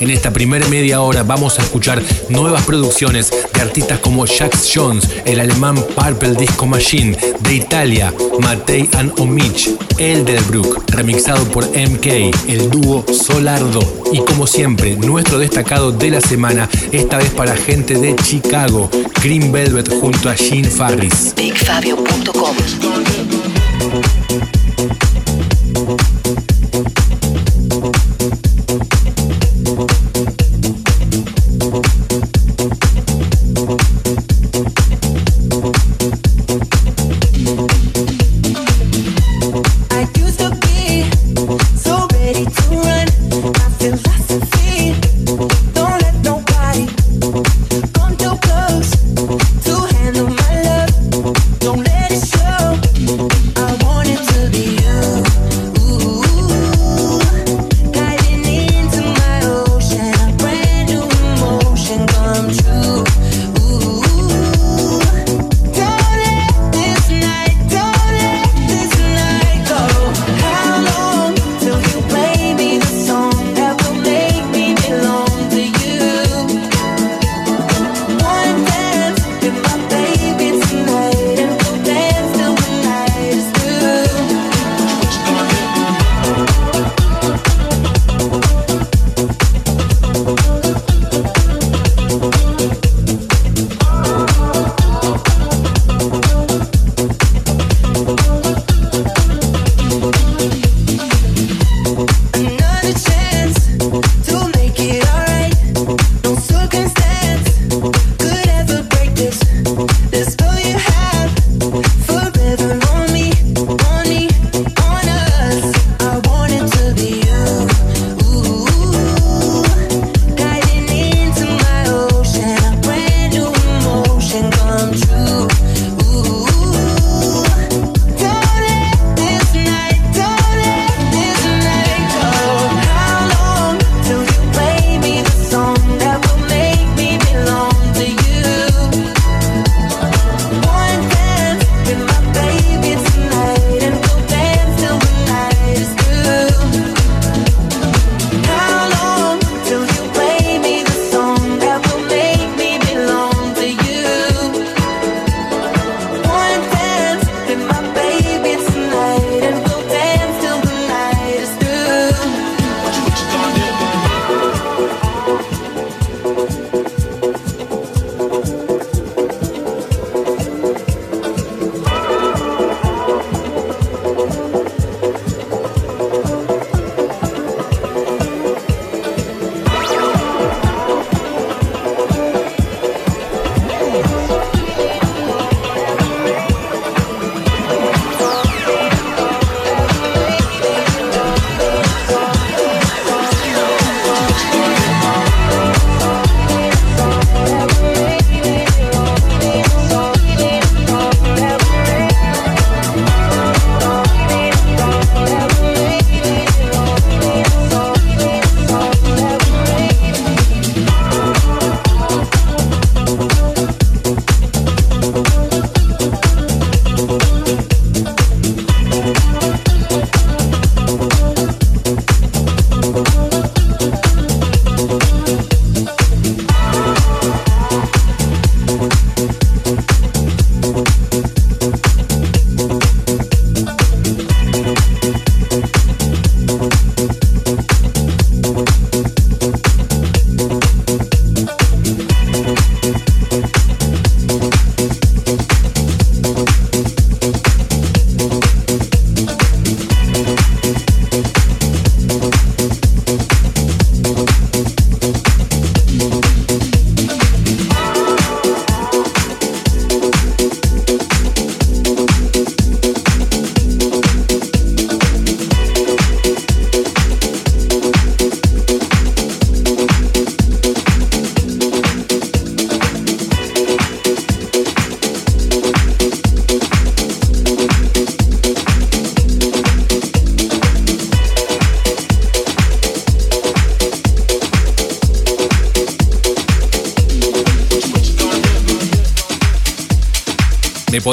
En esta primera media hora vamos a escuchar nuevas producciones de artistas como Jax Jones, el alemán Purple Disco Machine, de Italia, Matei and Omich, Elderbrook, remixado por MK, el dúo Solardo. Y como siempre, nuestro destacado de la semana, esta vez para gente de Chicago, Green Velvet junto a Jean Farris. BigFabio.com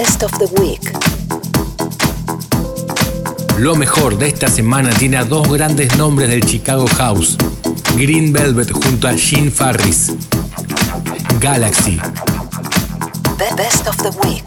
Best of the Week. Lo mejor de esta semana tiene a dos grandes nombres del Chicago House. Green Velvet junto a Gene Farris. Galaxy. The best of the week.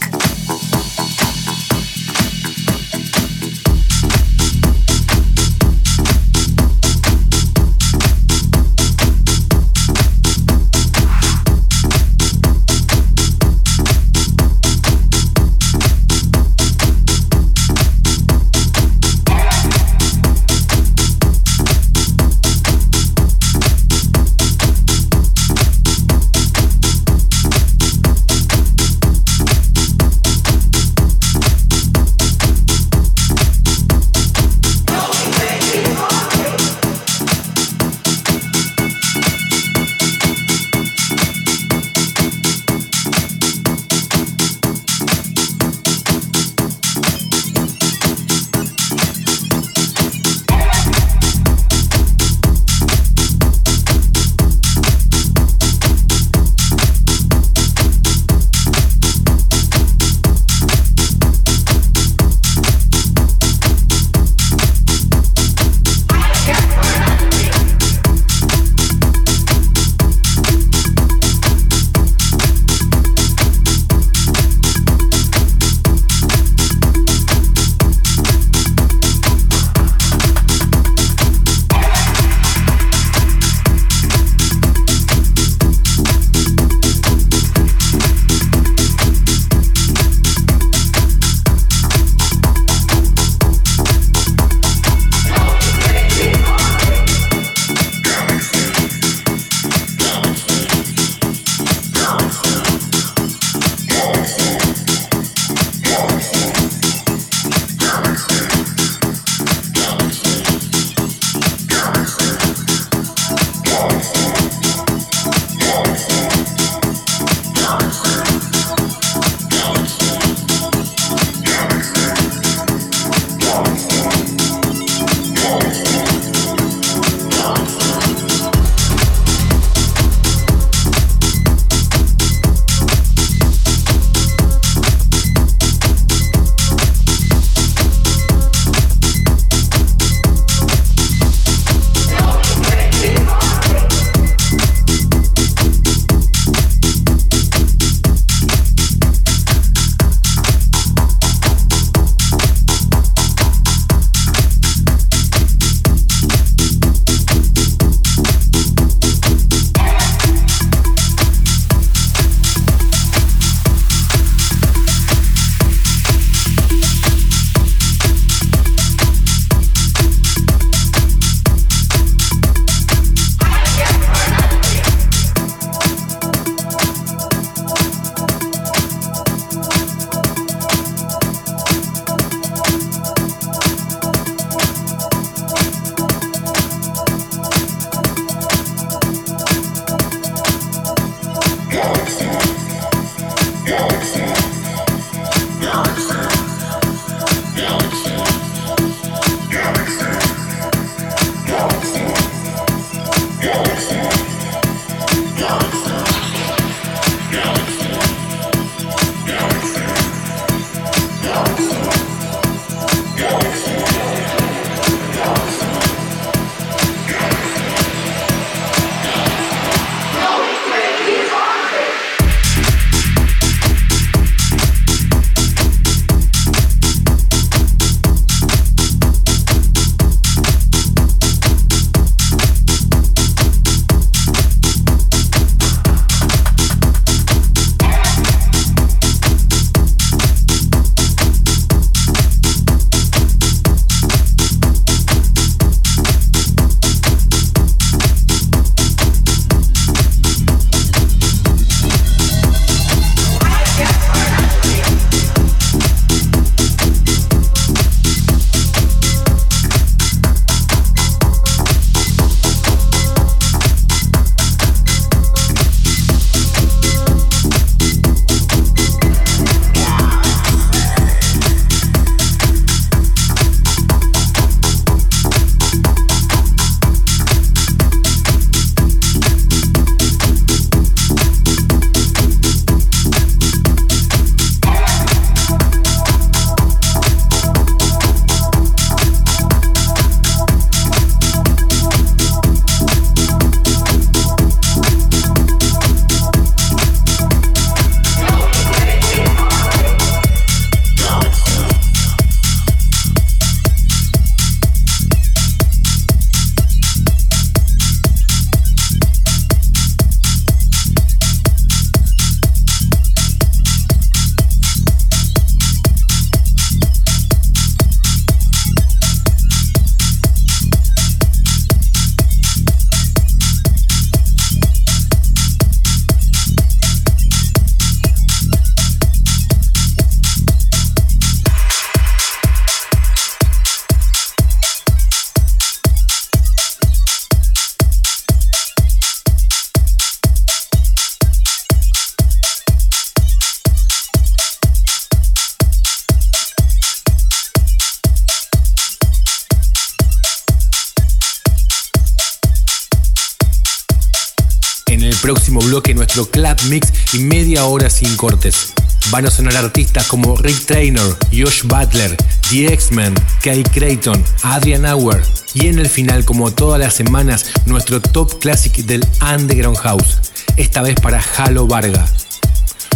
Nuestro Club Mix y media hora sin cortes. Van a sonar artistas como Rick Traynor, Josh Butler, The X-Men, Kay Creighton, Adrian Auer y en el final, como todas las semanas, nuestro top classic del Underground House, esta vez para Halo Varga.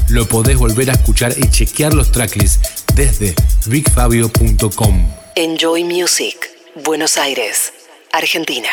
Lo podés volver a escuchar y chequear los tracklists desde bigfabio.com. Enjoy Music, Buenos Aires, Argentina.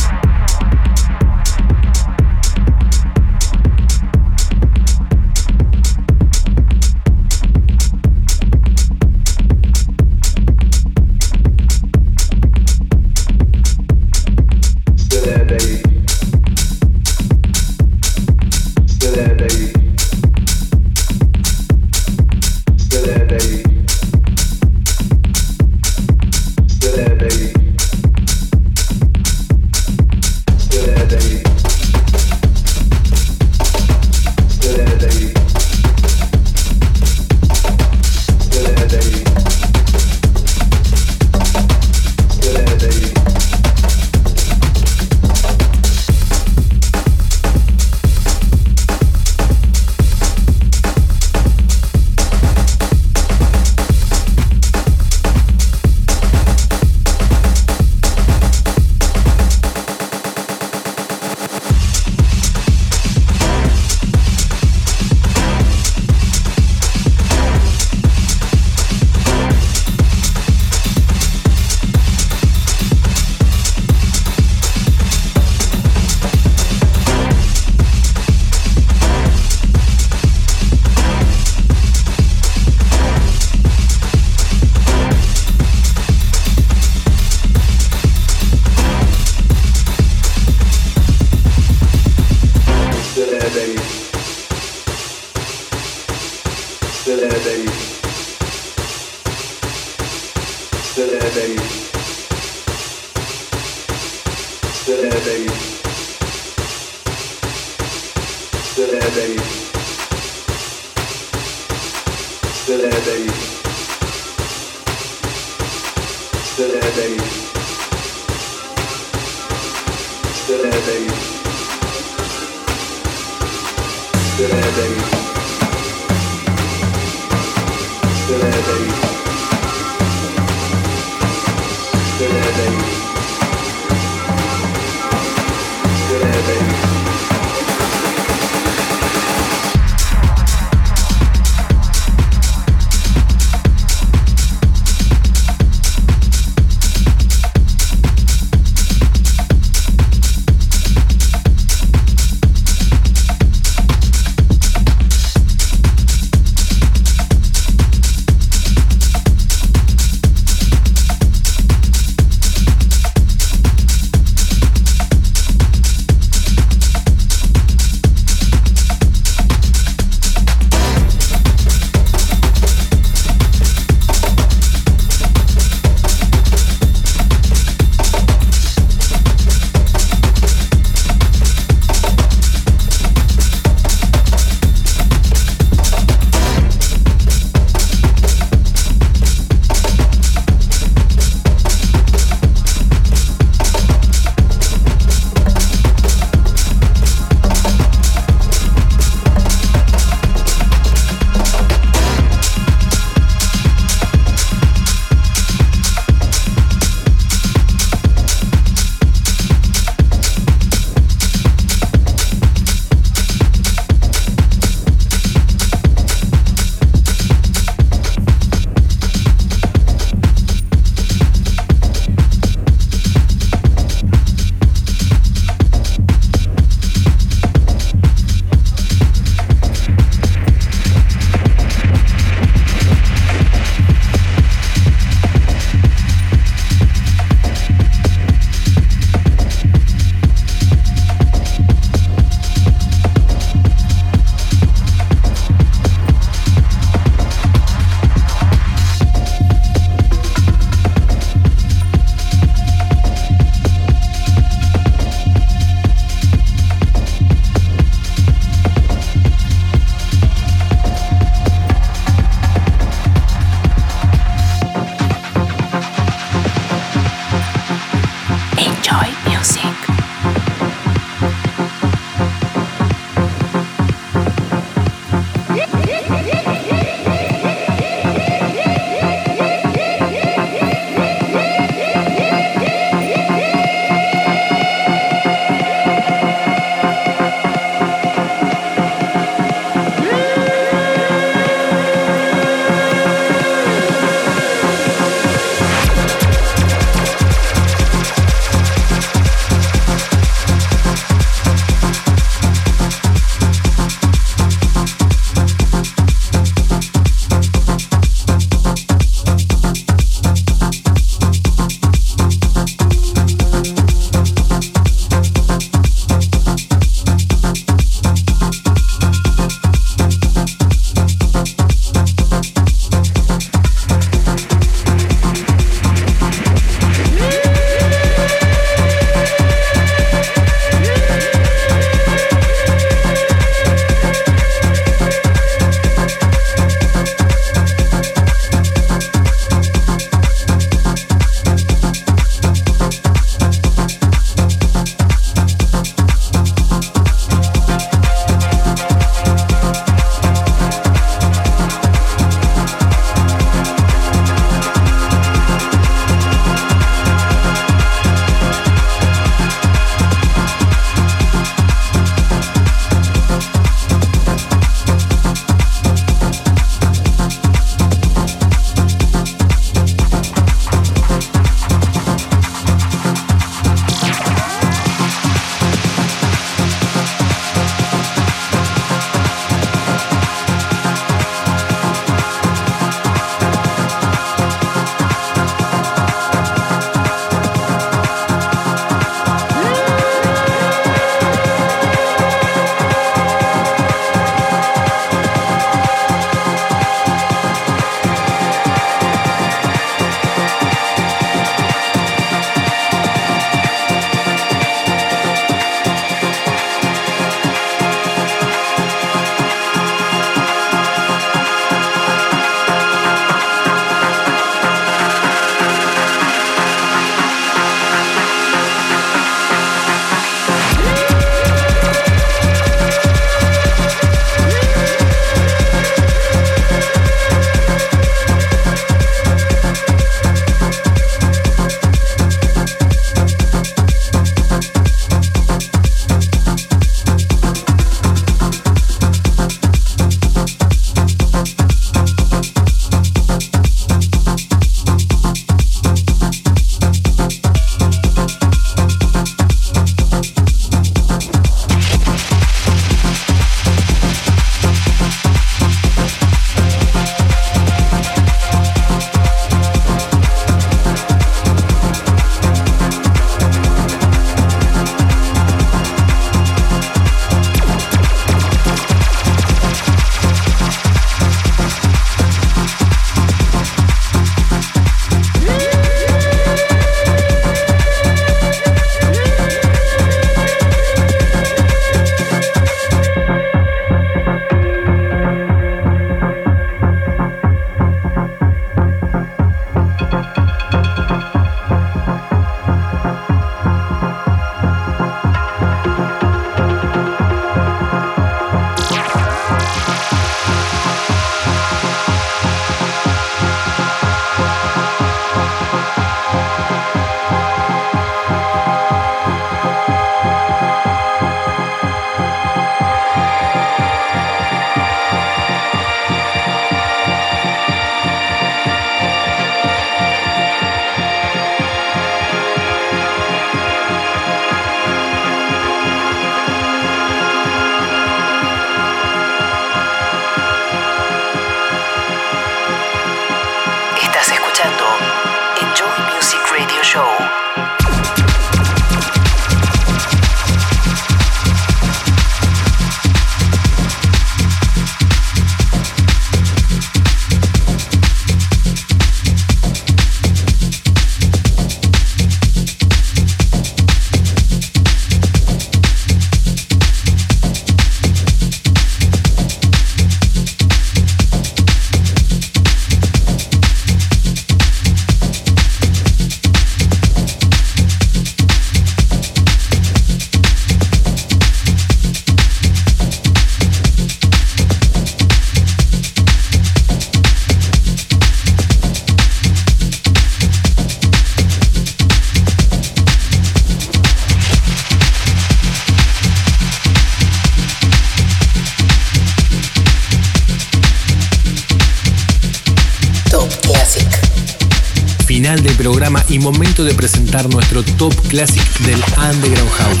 Programa y momento de presentar nuestro top classic del Underground House.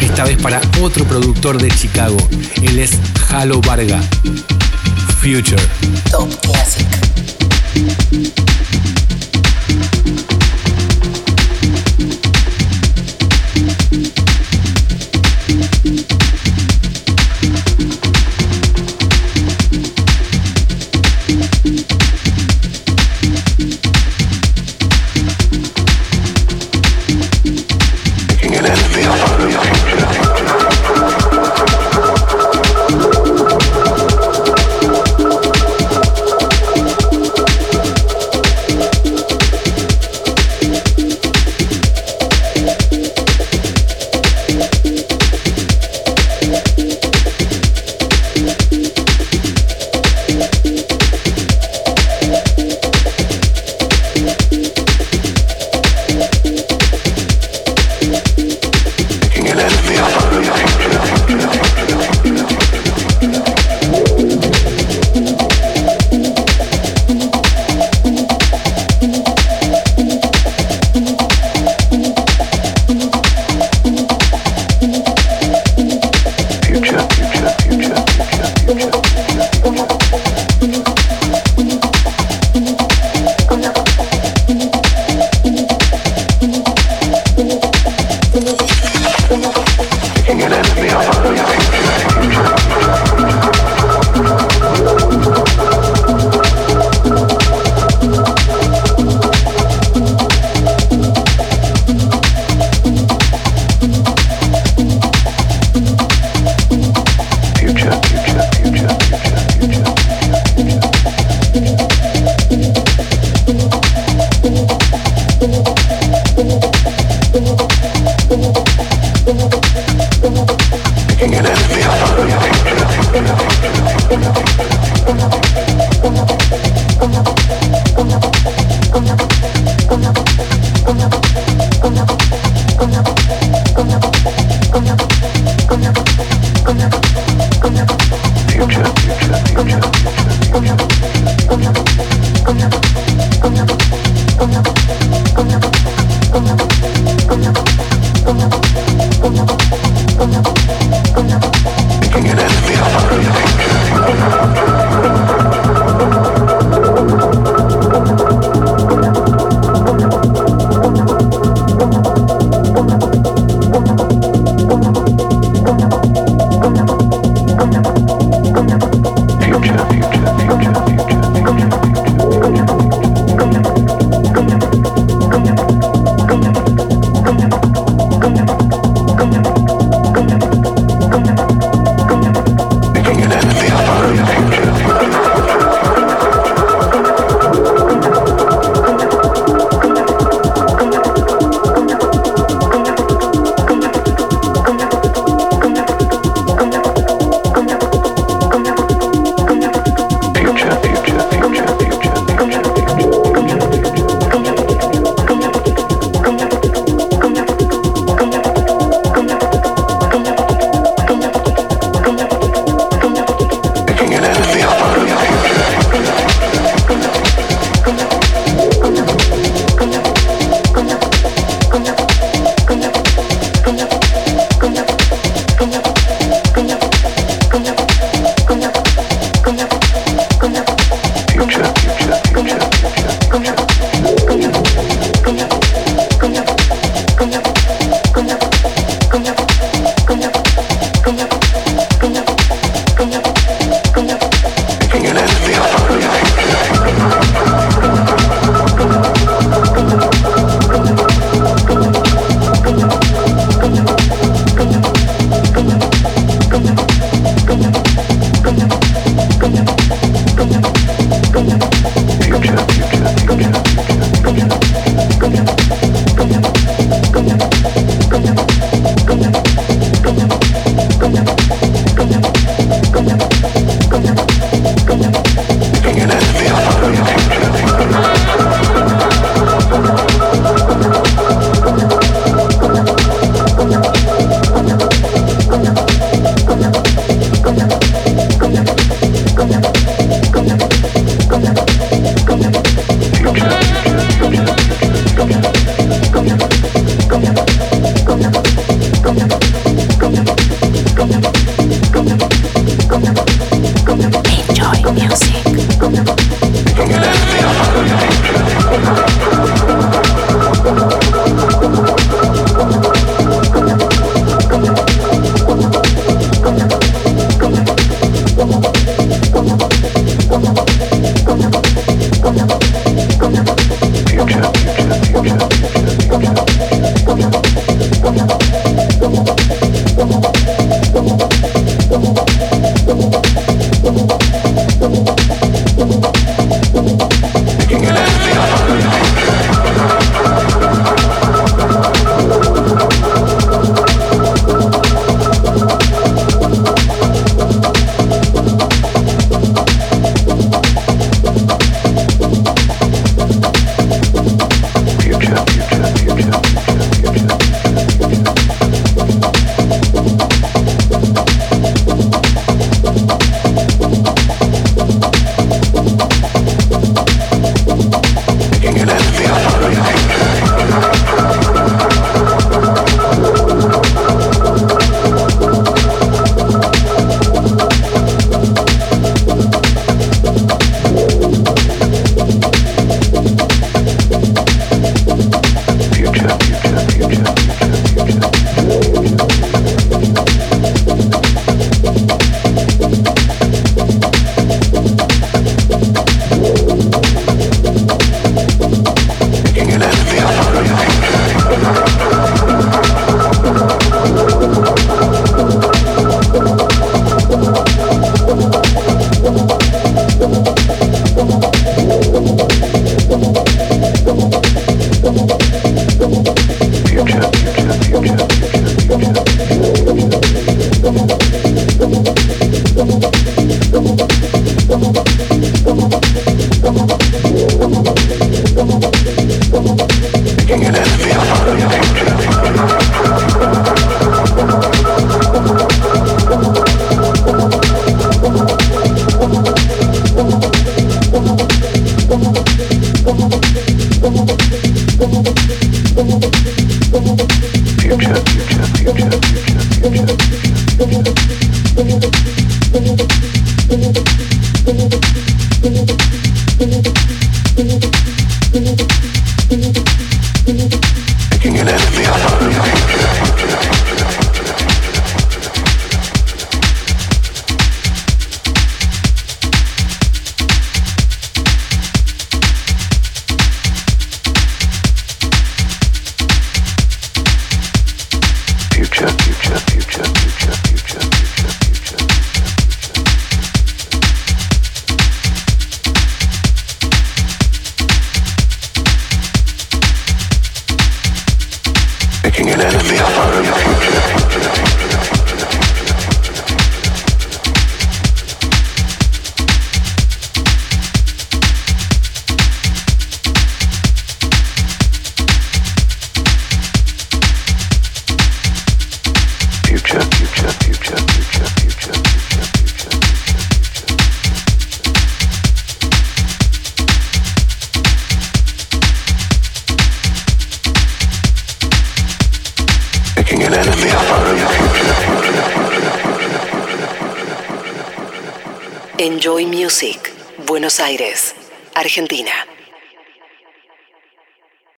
Esta vez para otro productor de Chicago. Él es Halo Varga. Future. Top Classic.